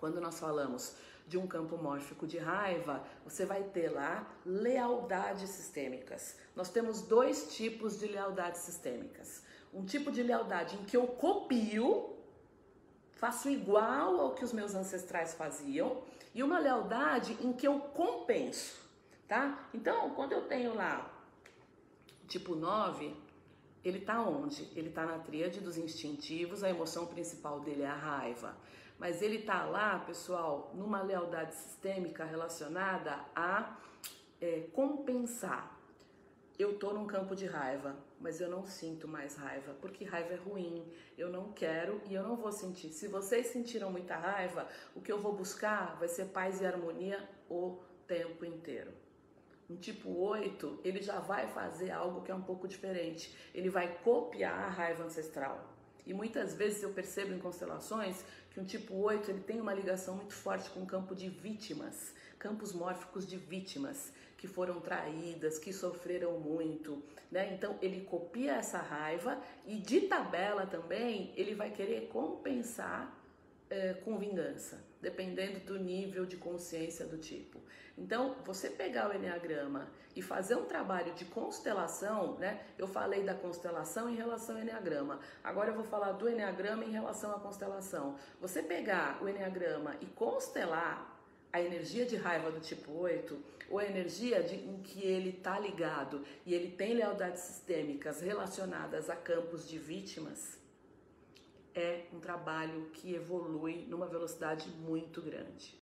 Quando nós falamos de um campo mórfico de raiva, você vai ter lá lealdades sistêmicas. Nós temos dois tipos de lealdades sistêmicas. Um tipo de lealdade em que eu copio, faço igual ao que os meus ancestrais faziam, e uma lealdade em que eu compenso, tá? Então, quando eu tenho lá tipo 9, ele está onde? Ele está na tríade dos instintivos, a emoção principal dele é a raiva. Mas ele está lá, pessoal, numa lealdade sistêmica relacionada a é, compensar. Eu estou num campo de raiva, mas eu não sinto mais raiva, porque raiva é ruim, eu não quero e eu não vou sentir. Se vocês sentiram muita raiva, o que eu vou buscar vai ser paz e harmonia o. Um tipo 8, ele já vai fazer algo que é um pouco diferente. Ele vai copiar a raiva ancestral. E muitas vezes eu percebo em constelações que um tipo 8 ele tem uma ligação muito forte com o campo de vítimas, campos mórficos de vítimas que foram traídas, que sofreram muito, né? Então ele copia essa raiva e de tabela também ele vai querer compensar é, com vingança, dependendo do nível de consciência do tipo. Então, você pegar o Enneagrama e fazer um trabalho de constelação, né? Eu falei da constelação em relação ao Enneagrama, agora eu vou falar do Enneagrama em relação à constelação. Você pegar o Enneagrama e constelar a energia de raiva do tipo 8, ou a energia de, em que ele está ligado e ele tem lealdades sistêmicas relacionadas a campos de vítimas, é um trabalho que evolui numa velocidade muito grande.